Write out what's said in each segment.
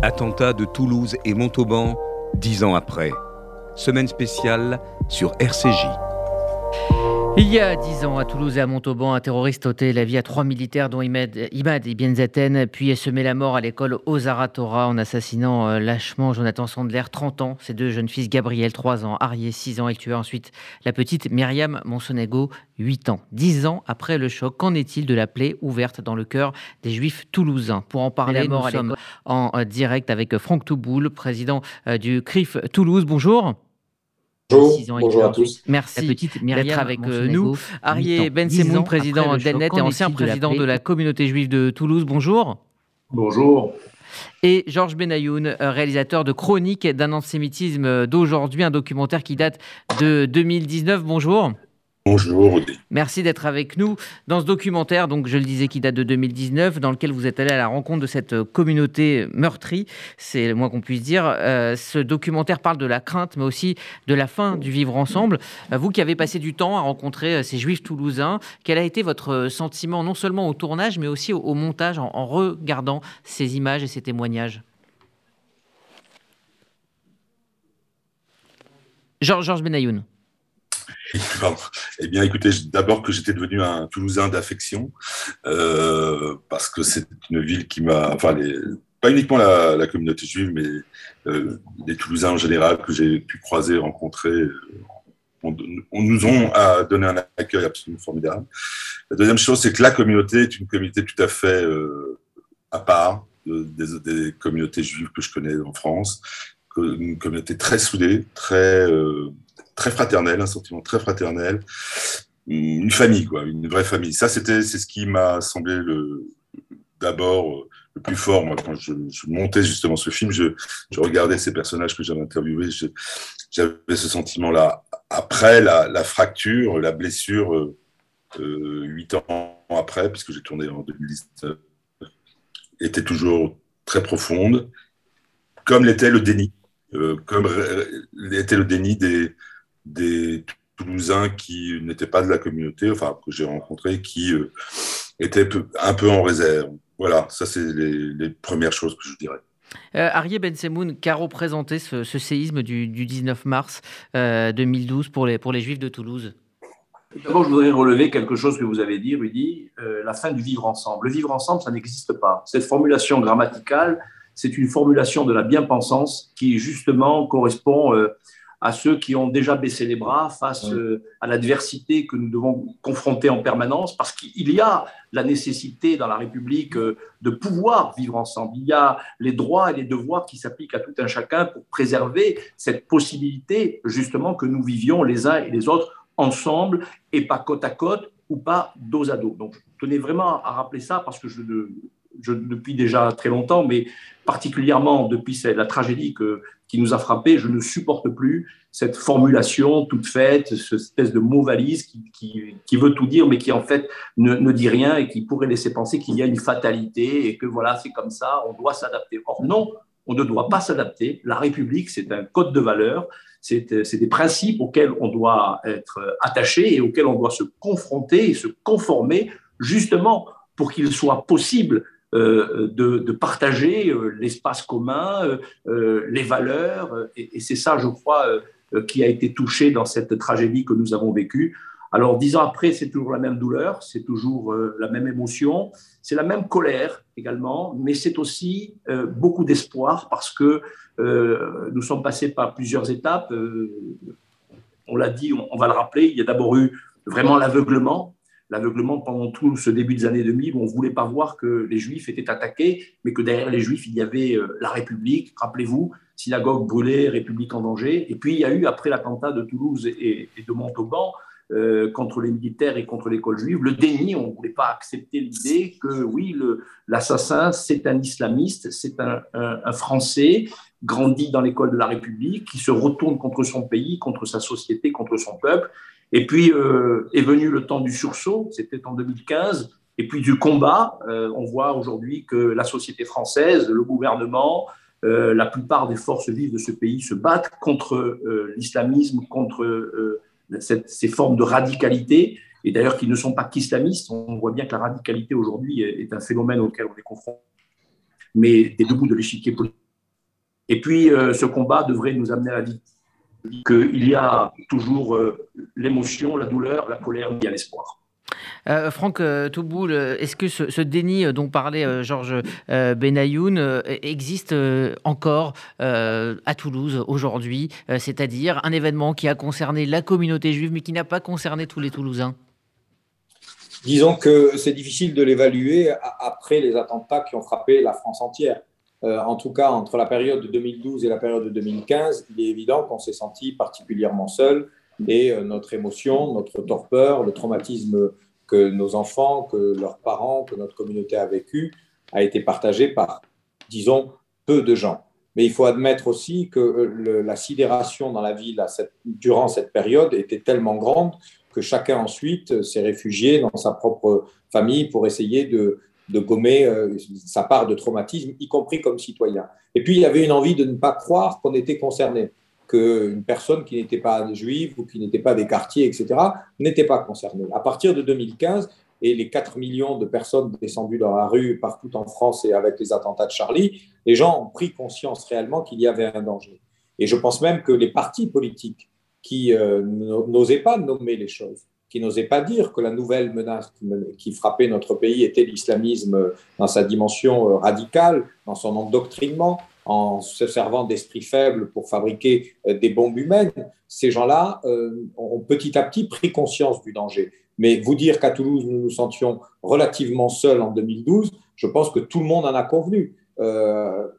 Attentat de Toulouse et Montauban, dix ans après. Semaine spéciale sur RCJ. Il y a dix ans, à Toulouse et à Montauban, un terroriste ôtait la vie à trois militaires, dont Imad, Imad Ibn Zaten, puis semé la mort à l'école Ozara Torah en assassinant euh, lâchement Jonathan Sandler, 30 ans, ses deux jeunes fils, Gabriel, 3 ans, Arié, 6 ans, et tua ensuite la petite Myriam Monsonego, 8 ans. Dix ans après le choc, qu'en est-il de la plaie ouverte dans le cœur des Juifs toulousains? Pour en parler, nous sommes en euh, direct avec Franck Touboul, président euh, du CRIF Toulouse. Bonjour. Bonjour, à tous. Merci d'être avec euh, nous. Arié Ben Semoun, président d'Elnet et ancien président de la communauté juive de Toulouse. Bonjour. Bonjour. Et Georges Benayoun, euh, réalisateur de Chronique d'un antisémitisme d'aujourd'hui, un documentaire qui date de 2019. Bonjour. Bonjour Merci d'être avec nous dans ce documentaire, donc je le disais, qui date de 2019, dans lequel vous êtes allé à la rencontre de cette euh, communauté meurtrie, c'est le moins qu'on puisse dire. Euh, ce documentaire parle de la crainte, mais aussi de la fin du vivre ensemble. Euh, vous qui avez passé du temps à rencontrer ces juifs toulousains, quel a été votre sentiment, non seulement au tournage, mais aussi au, montage, en, regardant ces images et ces témoignages? Georges Benayoun. Eh bien, écoutez, d'abord que j'étais devenu un Toulousain d'affection, euh, parce que c'est une ville qui m'a, enfin, pas uniquement la, communauté juive, mais euh, les Toulousains en général que j'ai pu croiser, rencontrer, euh, on, nous ont donné un accueil absolument formidable. La deuxième chose, c'est que la communauté est une communauté tout à fait à part des, des, communautés juives que je connais en France, une communauté très soudée, très très fraternel, un sentiment très fraternel, une famille, quoi, une vraie famille. Ça, c'était, c'est ce qui m'a semblé le, d'abord euh, le plus fort. Quand je, montais justement ce film, je, regardais ces personnages que j'avais interviewés, j'avais ce sentiment-là. Après la, fracture, la blessure, euh, euh, huit ans après, puisque j'ai tourné en 2019, était toujours très profonde, comme l'était le déni, comme l'était le déni des, des Toulousains qui n'étaient pas de la communauté, enfin que j'ai rencontrés, qui euh, étaient un peu en réserve. Voilà, ça c'est les, premières choses que je dirais. Euh, Arié Ben Semoun, qu'a représenté ce, séisme du, 19 mars 2012 euh, pour les, pour les Juifs de Toulouse D'abord, je voudrais relever quelque chose que vous avez dit, Rudy, euh, la fin du vivre ensemble. Le vivre ensemble, ça n'existe pas. Cette formulation grammaticale, c'est une formulation de la bien-pensance qui, justement, correspond à ceux qui ont déjà baissé les bras face euh, à l'adversité que nous devons confronter en permanence, parce qu'il y a la nécessité dans la République euh, de pouvoir vivre ensemble. Il y a les droits et les devoirs qui s'appliquent à tout un chacun pour préserver cette possibilité, justement, que nous vivions les uns et les autres ensemble et pas côte à côte ou pas dos à dos. Donc, je tenais vraiment à rappeler ça parce que je, depuis déjà très longtemps, mais particulièrement depuis la tragédie qui nous a frappé, je ne supporte plus cette formulation toute faite, cette espèce de mot valise qui, veut tout dire, mais qui en fait ne, ne dit rien et qui pourrait laisser penser qu'il y a une fatalité et que voilà, c'est comme ça, on doit s'adapter. Or non, on ne doit pas s'adapter. La République, c'est un code de valeurs, c'est des principes auxquels on doit être attaché et auxquels on doit se confronter et se conformer justement pour qu'il soit possible euh, de, partager euh, l'espace commun, euh, les valeurs. Et, c'est ça, je crois, qui a été touché dans cette tragédie que nous avons vécue. Alors, dix ans après, c'est toujours la même douleur, c'est toujours la même émotion, c'est la même colère également, mais c'est aussi beaucoup d'espoir parce que nous sommes passés par plusieurs étapes. on l'a dit, on, va le rappeler, il y a d'abord eu vraiment l'aveuglement l'aveuglement pendant tout ce début des années 2000 où on ne voulait pas voir que les Juifs étaient attaqués, mais que derrière les Juifs, il y avait euh, la République, rappelez-vous, synagogue brûlée, République en danger. Et puis il y a eu, après l'attentat de Toulouse et, de Montauban, euh, contre les militaires et contre l'école juive, le déni, on ne voulait pas accepter l'idée que oui, l'assassin, c'est un islamiste, c'est un, un, Français grandi dans l'école de la République, qui se retourne contre son pays, contre sa société, contre son peuple, et puis euh, est venu le temps du sursaut, c'était en 2015, et puis du combat. Euh, on voit aujourd'hui que la société française, le gouvernement, euh, la plupart des forces vives de ce pays se battent contre l'islamisme, contre ces formes de radicalité, et d'ailleurs qui ne sont pas qu'islamistes. On voit bien que la radicalité aujourd'hui est, un phénomène auquel on est confronté, mais des deux bouts de l'échiquier politique Et puis, ce combat devrait nous amener à dire qu'il y a toujours l'émotion, la douleur, la colère, il y a l'espoir. Euh, Franck euh, Touboul, euh, est-ce que ce, déni dont parlait Georges Benayoun existe encore à Toulouse aujourd'hui C'est-à-dire un événement qui a concerné la communauté juive mais qui n'a pas concerné tous les Toulousains? Disons que c'est difficile de l'évaluer après les attentats qui ont frappé la France entière. En tout cas, entre la période de 2012 et la période de 2015, il est évident qu'on s'est senti particulièrement seul et notre émotion, notre torpeur, le traumatisme que nos enfants, que leurs parents, que notre communauté a vécu, a été partagé par, disons, peu de gens. Mais il faut admettre aussi que euh, la sidération dans la ville durant cette période était tellement grande que chacun ensuite s'est réfugié dans sa propre famille pour essayer de, de gommer euh, sa part de traumatisme, y compris comme citoyen. Et puis, il y avait une envie de ne pas croire qu'on était concerné qu'une personne qui n'était pas juive ou qui n'était pas des quartiers, etc., n'était pas concernée. À partir de 2015, et les 4 millions de personnes descendues dans la rue partout en France et avec les attentats de Charlie, les gens ont pris conscience réellement qu'il y avait un danger. Et je pense même que les partis politiques qui euh, n'osaient pas nommer les choses, qui n'osaient pas dire que la nouvelle menace qui frappait notre pays était l'islamisme dans sa dimension euh, radicale, dans son endoctrinement, en se servant d'esprit faible pour fabriquer euh, des bombes humaines, ces gens-là euh, ont petit à petit pris conscience du danger. Mais vous dire qu'à Toulouse, nous nous sentions relativement seuls en 2012, je pense que tout le monde en a convenu.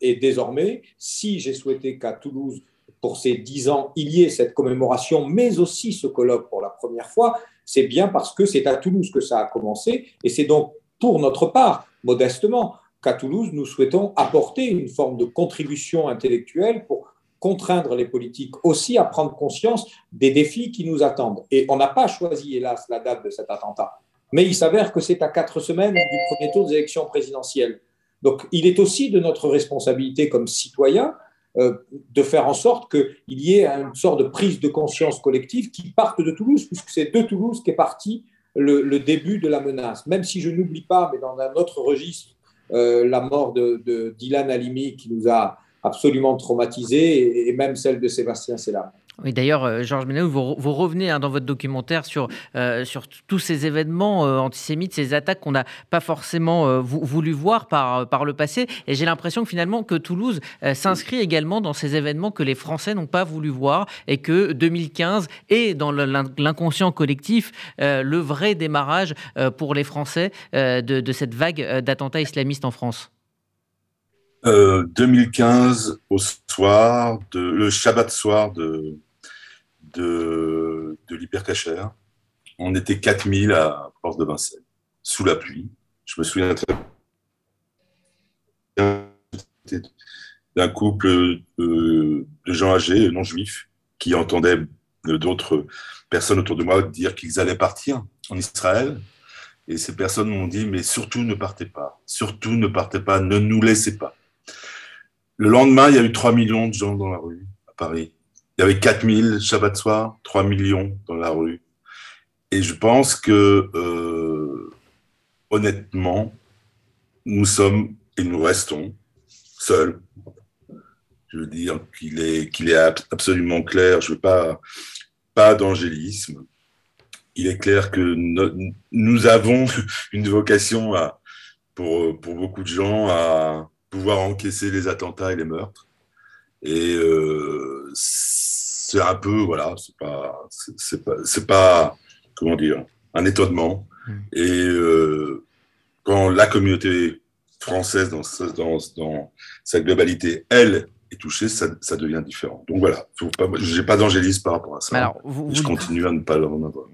Et désormais, si j'ai souhaité qu'à Toulouse, pour ces dix ans, il y ait cette commémoration, mais aussi ce colloque pour la première fois, c'est bien parce que c'est à Toulouse que ça a commencé. Et c'est donc pour notre part, modestement, qu'à Toulouse, nous souhaitons apporter une forme de contribution intellectuelle pour contraindre les politiques aussi à prendre conscience des défis qui nous attendent. Et on n'a pas choisi, hélas, la date de cet attentat. Mais il s'avère que c'est à quatre semaines du premier tour des élections présidentielles. Donc il est aussi de notre responsabilité comme citoyens de faire en sorte qu'il y ait une sorte de prise de conscience collective qui parte de Toulouse, puisque c'est de Toulouse qu'est parti le, début de la menace. Même si je n'oublie pas, mais dans un autre registre, euh, la mort de, Dylan Halimi qui nous a absolument traumatisés et, même celle de Sébastien Selam. Oui, d'ailleurs, euh, Georges Ménaou, vous, revenez hein, dans votre documentaire sur, euh, sur tous ces événements antisémites, ces attaques qu'on n'a pas forcément voulu voir par, par le passé. Et j'ai l'impression que finalement, que Toulouse s'inscrit également dans ces événements que les Français n'ont pas voulu voir et que 2015 est dans l'inconscient collectif le vrai démarrage pour les Français de, cette vague d'attentats islamistes en France. 2015 au soir, le Shabbat soir de, de, de. On était 4000 à Porte de Vincennes, sous la pluie. Je me souviens très d'un couple de gens âgés, non juifs, qui entendaient d'autres personnes autour de moi dire qu'ils allaient partir en Israël. Et ces personnes m'ont dit, mais surtout ne partez pas, surtout ne partez pas, ne nous laissez pas. Le lendemain, il y a eu 3 millions de gens dans la rue à Paris. Il y avait 4000 Shabbat soir, 3 millions dans la rue. Et je pense que, euh, honnêtement, nous sommes et nous restons seuls. Je veux dire qu'il est, qu'il est absolument clair. Je veux pas, pas d'angélisme. Il est clair que nous avons une vocation à, pour, pour beaucoup de gens à pouvoir encaisser les attentats et les meurtres. Et euh, c'est un peu, voilà, c'est pas, c'est pas, comment dire, un étonnement. Mm. Et euh, quand la communauté française, dans, dans, dans sa globalité, elle, est touché, ça, ça, devient différent. Donc voilà, je n'ai pas d'angélisme par rapport à ça. Alors, vous, je continue à ne pas en avoir.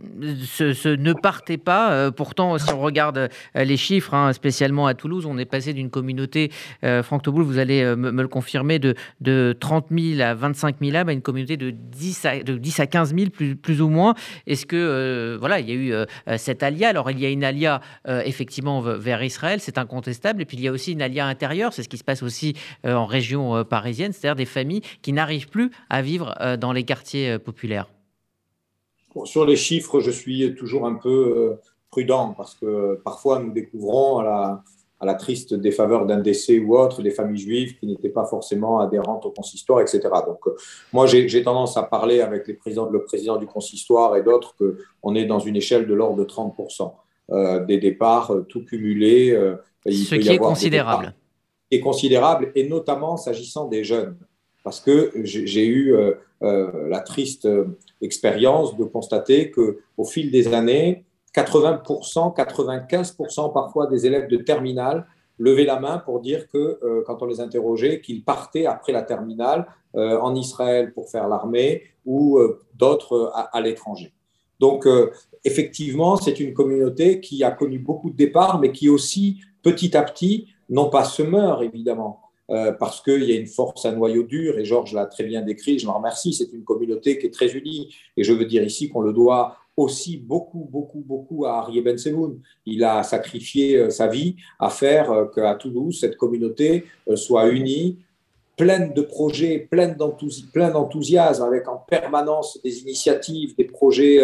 Ce, ne partez pas. Euh, pourtant, si on regarde euh, les chiffres, hein, spécialement à Toulouse, on est passé d'une communauté, euh, Franck Toboul, vous allez me, le confirmer, de, de 30 000 à 25 000 âmes à une communauté de 10 à, de 10 à 15 000, plus, plus ou moins. Est-ce que, voilà, il y a eu cet alia? Alors, il y a une alia, effectivement, vers Israël, c'est incontestable. Et puis, il y a aussi une alia intérieure, c'est ce qui se passe aussi en région parisienne c'est-à-dire des familles qui n'arrivent plus à vivre euh, dans les quartiers euh, populaires Sur les chiffres, je suis toujours un peu euh, prudent parce que parfois nous découvrons à à la triste défaveur d'un décès ou autre des familles juives qui n'étaient pas forcément adhérentes au consistoire, etc. Donc, euh, moi, j'ai tendance à parler avec les présidents, le président du consistoire et d'autres qu'on est dans une échelle de l'ordre de 30% euh, des départs, euh, tout cumulé. Ce qui est considérable. Considérable, et notamment s'agissant des jeunes. Parce que j'ai eu la triste expérience de constater qu'au fil des années, 80%, 95% parfois des élèves de terminale levaient la main pour dire que, euh, quand on les interrogeait, qu'ils partaient après la terminale euh, en Israël pour faire l'armée ou euh, d'autres à, l'étranger. Donc, effectivement, c'est une communauté qui a connu beaucoup de départs, mais qui aussi, petit à petit, non pas se meurt, évidemment, parce qu'il y a une force, un noyau dur, et Georges l'a très bien décrit, je m'en remercie, c'est une communauté qui est très unie, et je veux dire ici qu'on le doit aussi beaucoup, beaucoup, beaucoup à Arié Ben Semoun. Il a sacrifié euh, sa vie à faire euh, qu'à Toulouse, cette communauté euh, soit unie, pleine de projets, pleine d'enthousiasme, avec en permanence des initiatives, des projets,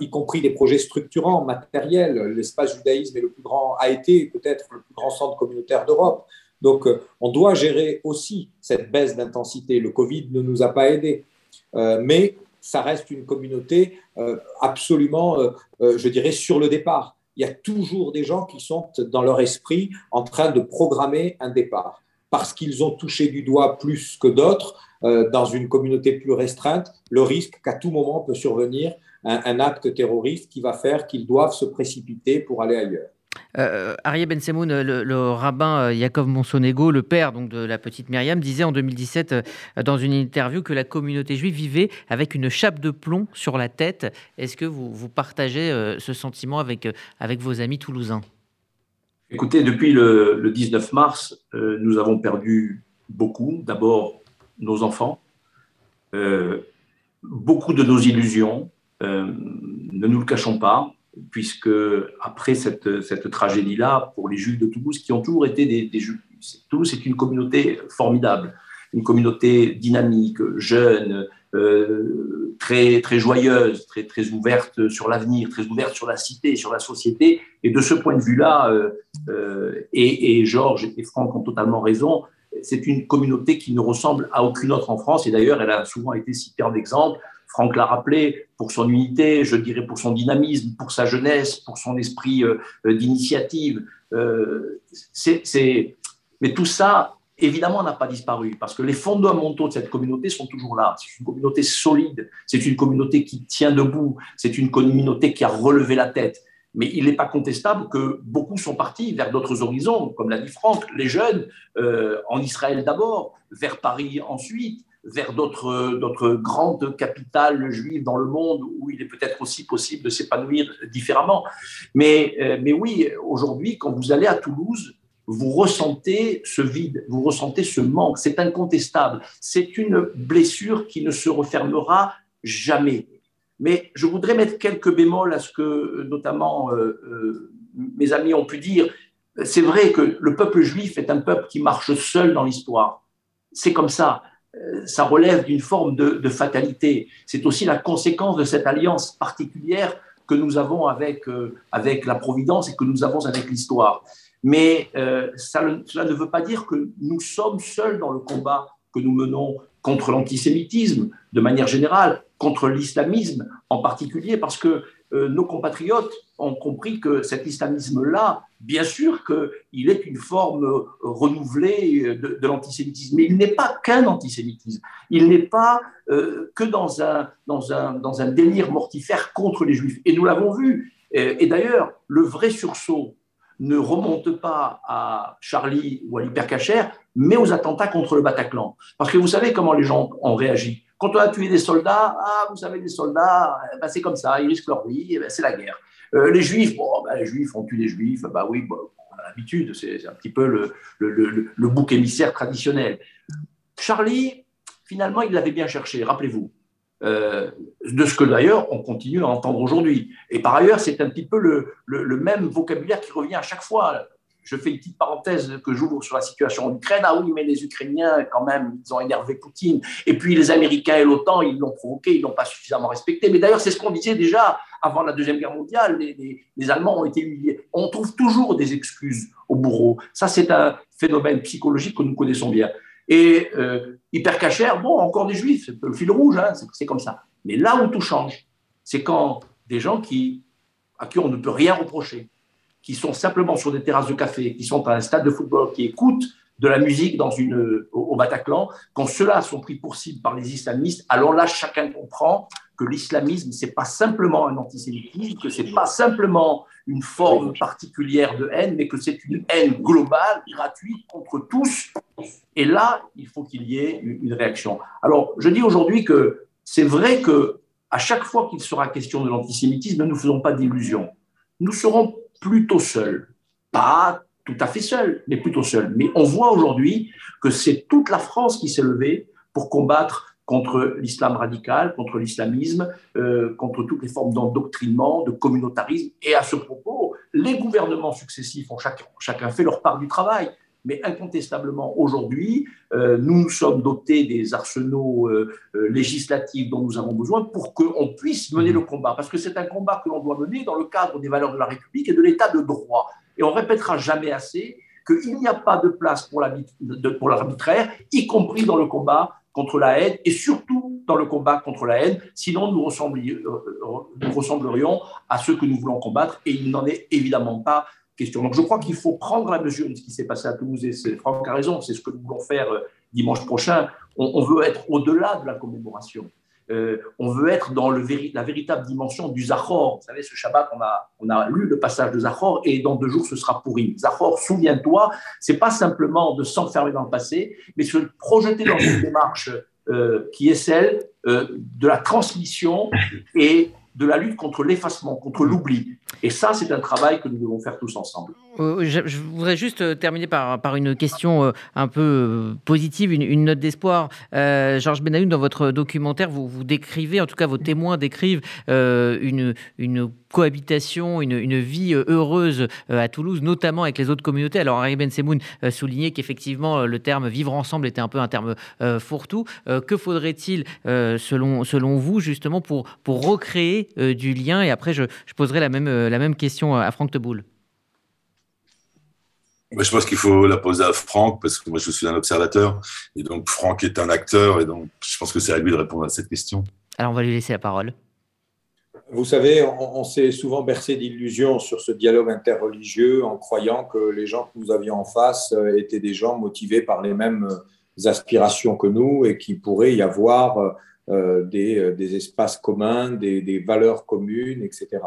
y compris des projets structurants, matériels. L'espace judaïsme est le plus grand, a été peut-être le plus grand centre communautaire d'Europe. Donc, on doit gérer aussi cette baisse d'intensité. Le Covid ne nous a pas aidés. mais ça reste une communauté euh, absolument, euh, euh, je dirais, sur le départ. Il y a toujours des gens qui sont dans leur esprit en train de programmer un départ parce qu'ils ont touché du doigt plus que d'autres dans une communauté plus restreinte le risque qu'à tout moment peut survenir un acte terroriste qui va faire qu'ils doivent se précipiter pour aller ailleurs. Euh, Arié Ben Semoun, le, rabbin euh, Yaakov Monsonego, le père donc, de la petite Myriam, disait en 2017 euh, dans une interview que la communauté juive vivait avec une chape de plomb sur la tête. Est-ce que vous, partagez euh, ce sentiment avec, avec vos amis toulousains? Écoutez, depuis le, le 19 mars, nous avons perdu beaucoup. D'abord, nos enfants, beaucoup de nos illusions, ne nous le cachons pas puisque après cette, cette tragédie-là, pour les Juifs de Toulouse, qui ont toujours été des, des Juifs, Toulouse est une communauté formidable, une communauté dynamique, jeune, euh, très, très joyeuse, très, très ouverte sur l'avenir, très ouverte sur la cité, sur la société. Et de ce point de vue-là, euh, euh, et, Georges et Franck ont totalement raison, c'est une communauté qui ne ressemble à aucune autre en France. Et d'ailleurs, elle a souvent été citée en exemple Franck l'a rappelé, pour son unité, je dirais pour son dynamisme, pour sa jeunesse, pour son esprit euh, euh, d'initiative. Euh, mais tout ça, évidemment, n'a pas disparu parce que les fondamentaux de cette communauté sont toujours là. C'est une communauté solide, c'est une communauté qui tient debout, c'est une communauté qui a relevé la tête. Mais il n'est pas contestable que beaucoup sont partis vers d'autres horizons, comme l'a dit Franck, les jeunes, en Israël d'abord, vers Paris ensuite, vers d'autres grandes capitales juives dans le monde où il est peut-être aussi possible de s'épanouir différemment. Mais, euh, mais oui, aujourd'hui, quand vous allez à Toulouse, vous ressentez ce vide, vous ressentez ce manque, c'est incontestable. C'est une blessure qui ne se refermera jamais. Mais je voudrais mettre quelques bémols à ce que notamment euh, euh, mes amis ont pu dire. C'est vrai que le peuple juif est un peuple qui marche seul dans l'histoire. C'est comme ça. Euh, ça relève d'une forme de, fatalité. C'est aussi la conséquence de cette alliance particulière que nous avons avec, avec la Providence et que nous avons avec l'histoire. Mais euh, cela ne veut pas dire que nous sommes seuls dans le combat que nous menons contre l'antisémitisme de manière générale, contre l'islamisme en particulier, parce que euh, nos compatriotes ont compris que cet islamisme-là, bien sûr qu'il est une forme euh, renouvelée de, l'antisémitisme, mais il n'est pas qu'un antisémitisme. Il n'est pas que dans un, dans, un, dans un délire mortifère contre les juifs. Et nous l'avons vu. Et, d'ailleurs, le vrai sursaut ne remonte pas à Charlie ou à l'hypercachère, mais aux attentats contre le Bataclan. Parce que vous savez comment les gens ont réagi. Quand on a tué des soldats, ah, vous savez, les soldats, eh ben, c'est comme ça, ils risquent leur vie, eh ben, c'est la guerre. Euh, les juifs, bon, ben, les juifs, on tue les juifs, bah oui, on a l'habitude, c'est un petit peu le, le, le, bouc émissaire traditionnel. Charlie, finalement, il l'avait bien cherché, rappelez-vous. Euh, de ce que d'ailleurs on continue à entendre aujourd'hui. Et par ailleurs, c'est un petit peu le, même vocabulaire qui revient à chaque fois je fais une petite parenthèse que j'ouvre sur la situation en Ukraine. Ah oui, mais les Ukrainiens, quand même, ils ont énervé Poutine. Et puis les Américains et l'OTAN, ils l'ont provoqué, ils l'ont pas suffisamment respecté. Mais d'ailleurs, c'est ce qu'on disait déjà avant la Deuxième Guerre mondiale, les, Allemands ont été humiliés. On trouve toujours des excuses aux bourreaux. Ça, c'est un phénomène psychologique que nous connaissons bien. Et euh, hyper cachère, bon, encore des juifs, c'est le fil rouge, hein, c'est comme ça. Mais là où tout change, c'est quand des gens qui, à qui on ne peut rien reprocher, qui sont simplement sur des terrasses de café, qui sont à un stade de football, qui écoutent de la musique dans une, au, Bataclan, quand ceux-là sont pris pour cible par les islamistes, alors là, chacun comprend que l'islamisme, c'est pas simplement un antisémitisme, que c'est pas simplement une forme particulière de haine, mais que c'est une haine globale, gratuite, contre tous. Et là, il faut qu'il y ait une réaction. Alors, je dis aujourd'hui que c'est vrai que à chaque fois qu'il sera question de l'antisémitisme, ne nous faisons pas d'illusions. Nous serons plutôt seuls. Pas tout à fait seul, mais plutôt seul. Mais on voit aujourd'hui que c'est toute la France qui s'est levée pour combattre contre l'islam radical, contre l'islamisme, euh, contre toutes les formes d'endoctrinement, de communautarisme. Et à ce propos, les gouvernements successifs ont chacun, chacun fait leur part du travail. Mais incontestablement, aujourd'hui, euh, nous nous sommes dotés des arsenaux euh, législatifs dont nous avons besoin pour qu'on puisse mener le combat. Parce que c'est un combat que l'on doit mener dans le cadre des valeurs de la République et de l'état de droit. Et on répétera jamais assez qu'il n'y a pas de place pour l'arbitraire, y compris dans le combat contre la haine et surtout dans le combat contre la haine. Sinon, nous, euh, nous ressemblerions à ceux que nous voulons combattre et il n'en est évidemment pas question. Donc je crois qu'il faut prendre la mesure de ce qui s'est passé à Toulouse et Franck a raison, c'est ce que nous voulons faire euh, dimanche prochain. on veut être au-delà de la commémoration. Euh, on veut être dans la véritable dimension du Zachor. Vous savez, ce Shabbat, on a, lu le passage de Zachor et dans deux jours, ce sera pourri. Zachor, souviens-toi, c'est pas simplement de s'enfermer dans le passé, mais se projeter dans une démarche euh, qui est celle euh, de la transmission et de la lutte contre l'effacement, contre l'oubli. Et ça, c'est un travail que nous devons faire tous ensemble. Euh, je, voudrais juste euh, terminer par, par une question euh, un peu positive, une, note d'espoir. Georges Benayoun, dans votre documentaire, vous, vous décrivez, en tout cas vos témoins décrivent une, une cohabitation, une, une, vie heureuse à Toulouse, notamment avec les autres communautés. Alors Harry Ben Semoun soulignait qu'effectivement le terme vivre ensemble était un peu un terme fourre-tout. que faudrait-il, selon, selon vous, justement, pour, pour recréer du lien? Et après, je, je poserai la même, la même question à Franck Teboul je pense qu'il faut la poser à Franck parce que moi je suis un observateur et donc Franck est un acteur et donc je pense que c'est à lui de répondre à cette question. Alors on va lui laisser la parole. Vous savez, on, s'est souvent bercé d'illusions sur ce dialogue interreligieux en croyant que les gens que nous avions en face euh, étaient des gens motivés par les mêmes euh, aspirations que nous et qu'il pourrait y avoir euh, des, des, espaces communs, des, des valeurs communes, etc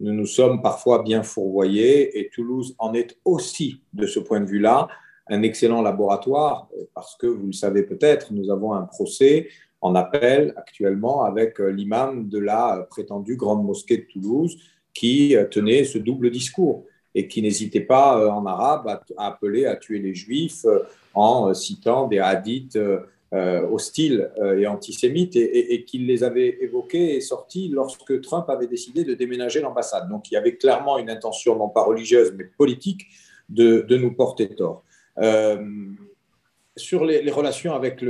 nous nous sommes parfois bien fourvoyés et Toulouse en est aussi, de ce point de vue-là, un excellent laboratoire parce que, vous le savez peut-être, nous avons un procès en appel actuellement avec l'imam de la prétendue grande mosquée de Toulouse qui tenait ce double discours et qui n'hésitait pas en arabe à appeler à tuer les juifs en citant des hadiths euh, hostiles euh, et antisémites et, qu'il les avait évoqués et sortis lorsque Trump avait décidé de déménager l'ambassade. Donc il y avait clairement une intention, non pas religieuse, mais politique, de, nous porter tort. Euh, sur les, relations avec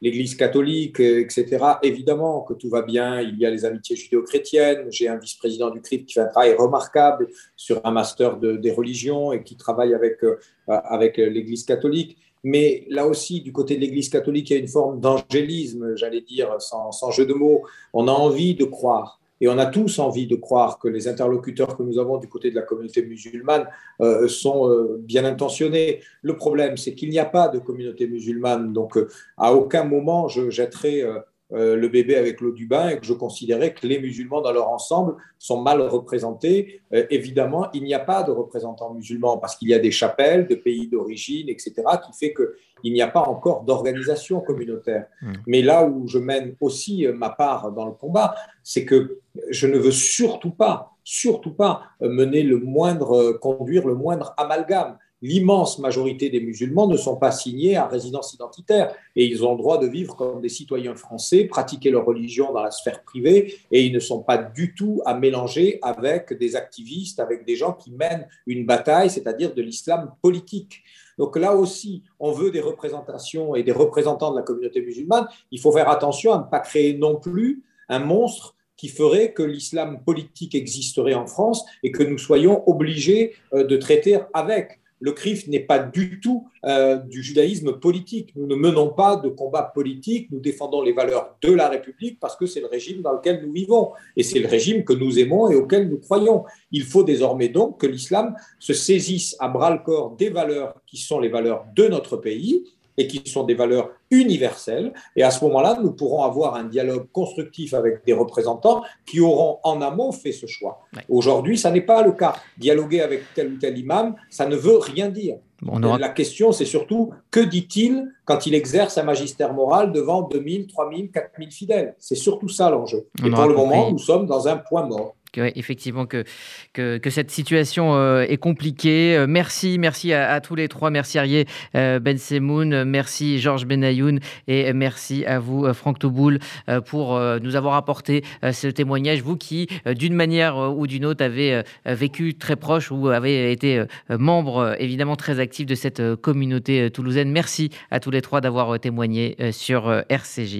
l'Église catholique, etc., évidemment que tout va bien. Il y a les amitiés judéo-chrétiennes. J'ai un vice-président du CRIP qui fait un travail remarquable sur un master des religions et qui travaille avec, avec l'Église catholique. Mais là aussi, du côté de l'Église catholique, il y a une forme d'angélisme, j'allais dire, sans, jeu de mots. On a envie de croire. Et on a tous envie de croire que les interlocuteurs que nous avons du côté de la communauté musulmane euh, sont euh, bien intentionnés. Le problème, c'est qu'il n'y a pas de communauté musulmane. Donc, euh, à aucun moment, je jetterai euh, le bébé avec l'eau du bain et que je considérais que les musulmans dans leur ensemble sont mal représentés. Euh, évidemment, il n'y a pas de représentants musulmans parce qu'il y a des chapelles de pays d'origine, etc., qui fait qu'il n'y a pas encore d'organisation communautaire. Hmm. Mais là où je mène aussi euh, ma part dans le combat, c'est que je ne veux surtout pas, surtout pas mener le moindre, conduire le moindre amalgame l'immense majorité des musulmans ne sont pas signés à résidence identitaire et ils ont le droit de vivre comme des citoyens français, pratiquer leur religion dans la sphère privée et ils ne sont pas du tout à mélanger avec des activistes, avec des gens qui mènent une bataille, c'est-à-dire de l'islam politique. Donc là aussi, on veut des représentations et des représentants de la communauté musulmane. Il faut faire attention à ne pas créer non plus un monstre qui ferait que l'islam politique existerait en France et que nous soyons obligés de traiter avec le CRIF n'est pas du tout euh, du judaïsme politique. Nous ne menons pas de combat politique, nous défendons les valeurs de la République parce que c'est le régime dans lequel nous vivons et c'est le régime que nous aimons et auquel nous croyons. Il faut désormais donc que l'islam se saisisse à bras le corps des valeurs qui sont les valeurs de notre pays et qui sont des valeurs universelles. Et à ce moment-là, nous pourrons avoir un dialogue constructif avec des représentants qui auront en amont fait ce choix. Aujourd'hui, ça n'est pas le cas. Dialoguer avec tel ou tel imam, ça ne veut rien dire. La question, c'est surtout que dit-il quand il exerce un magistère moral devant 2000, 3000, 4000 fidèles? C'est surtout ça l'enjeu. Et pour le moment, nous sommes dans un point mort effectivement que, que, cette situation euh, est compliquée. Euh, merci, merci à, tous les trois. Merci Arié euh, Ben Semoun, merci Georges Benayoun et merci à vous Franck Touboul pour nous avoir apporté ce témoignage. Vous qui, d'une manière ou d'une autre, avez vécu très proche ou avez été membre évidemment très actif de cette communauté toulousaine. Merci à tous les trois d'avoir témoigné sur RCJ.